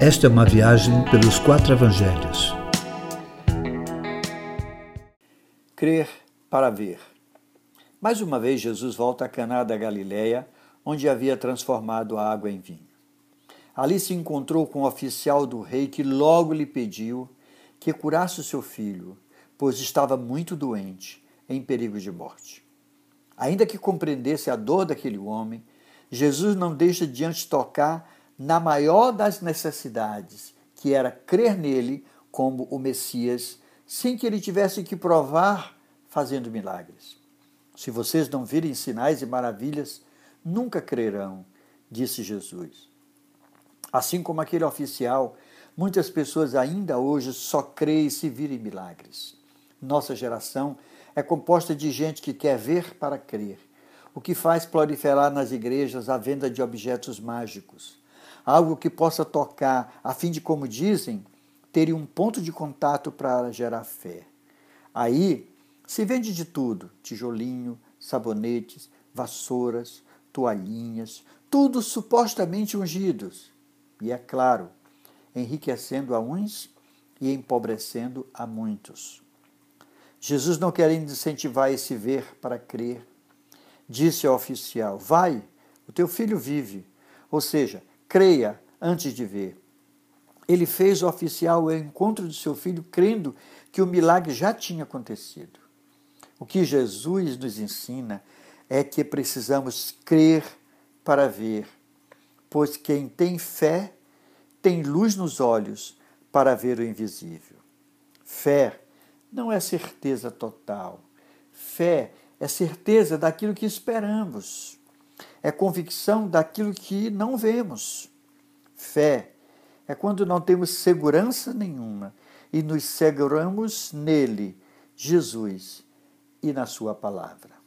Esta é uma viagem pelos quatro evangelhos. Crer para ver. Mais uma vez, Jesus volta a Caná da Galileia, onde havia transformado a água em vinho. Ali se encontrou com o oficial do rei que logo lhe pediu que curasse o seu filho, pois estava muito doente, em perigo de morte. Ainda que compreendesse a dor daquele homem, Jesus não deixa de antes tocar na maior das necessidades, que era crer nele como o Messias, sem que ele tivesse que provar fazendo milagres. Se vocês não virem sinais e maravilhas, nunca crerão, disse Jesus. Assim como aquele oficial, muitas pessoas ainda hoje só creem se virem milagres. Nossa geração é composta de gente que quer ver para crer, o que faz proliferar nas igrejas a venda de objetos mágicos, algo que possa tocar, a fim de, como dizem, terem um ponto de contato para gerar fé. Aí se vende de tudo: tijolinho, sabonetes, vassouras, toalhinhas, tudo supostamente ungidos. E é claro, enriquecendo a uns e empobrecendo a muitos. Jesus, não querendo incentivar esse ver para crer, disse ao oficial: Vai, o teu filho vive. Ou seja, creia antes de ver. Ele fez o oficial ao encontro de seu filho, crendo que o milagre já tinha acontecido. O que Jesus nos ensina é que precisamos crer para ver, pois quem tem fé tem luz nos olhos para ver o invisível. Fé não é certeza total. Fé é certeza daquilo que esperamos. É convicção daquilo que não vemos. Fé é quando não temos segurança nenhuma e nos seguramos nele, Jesus e na Sua palavra.